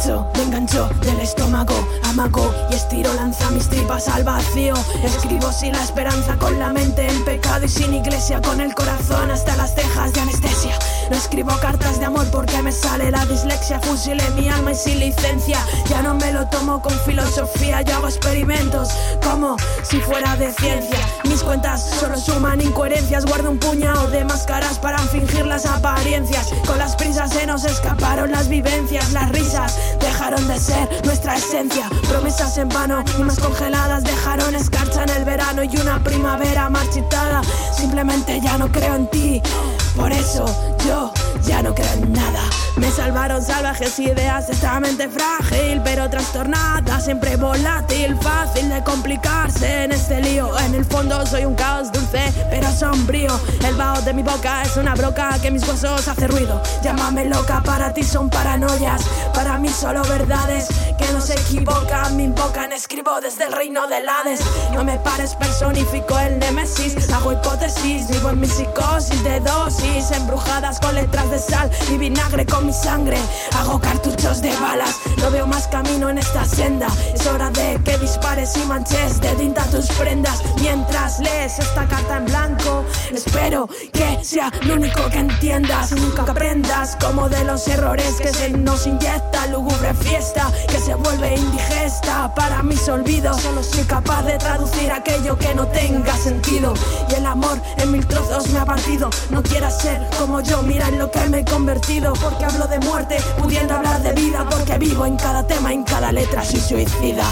eso me engancho del estómago, amago y estiro, lanza mis tripas al vacío. Escribo sin la esperanza, con la mente en pecado y sin iglesia, con el corazón hasta las cejas de anestesia. No escribo cartas de amor porque me sale la dislexia, fusilé mi alma y sin licencia. Ya no me lo tomo con filosofía, yo hago experimentos como si fuera de ciencia. Mis cuentas solo suman incoherencias, guardo un puñado de máscaras para fingir las apariencias. Con las prisas se nos escaparon las vivencias, las risas dejaron de ser nuestra esencia. Promesas en vano y más congeladas dejaron escarcha en el verano y una primavera marchitada. Simplemente ya no creo en ti. Por eso yo ya no creo en nada. Me salvaron salvajes ideas, esta mente frágil pero trastornada, siempre volátil, fácil de complicarse en el fondo soy un caos dulce pero sombrío. El vaho de mi boca es una broca que mis huesos hace ruido. Llámame loca, para ti son paranoias, para mí solo verdades que no se equivocan, me invocan, escribo desde el reino del Hades. No me pares, personifico el Nemesis, hago hipótesis, vivo en mi psicosis de dosis, embrujadas con letras de sal y vinagre con mi sangre. Hago cartuchos de balas, no veo más camino en esta senda. Es hora de que dispares y manches de tinta tus prendas mientras lees esta carta en blanco. Espero que sea lo único que entiendas nunca aprendas como de los errores que se nos inyecta. Lúgubre fiesta que se vuelve indigesta para mis olvidos. Solo soy capaz de traducir aquello que no tenga sentido. Y el amor en mil trozos me ha partido. No quieras ser como yo, mira en lo que me he convertido. Porque hablo de muerte, pudiendo hablar de vida. Porque vivo en cada tema, en cada letra, soy suicida.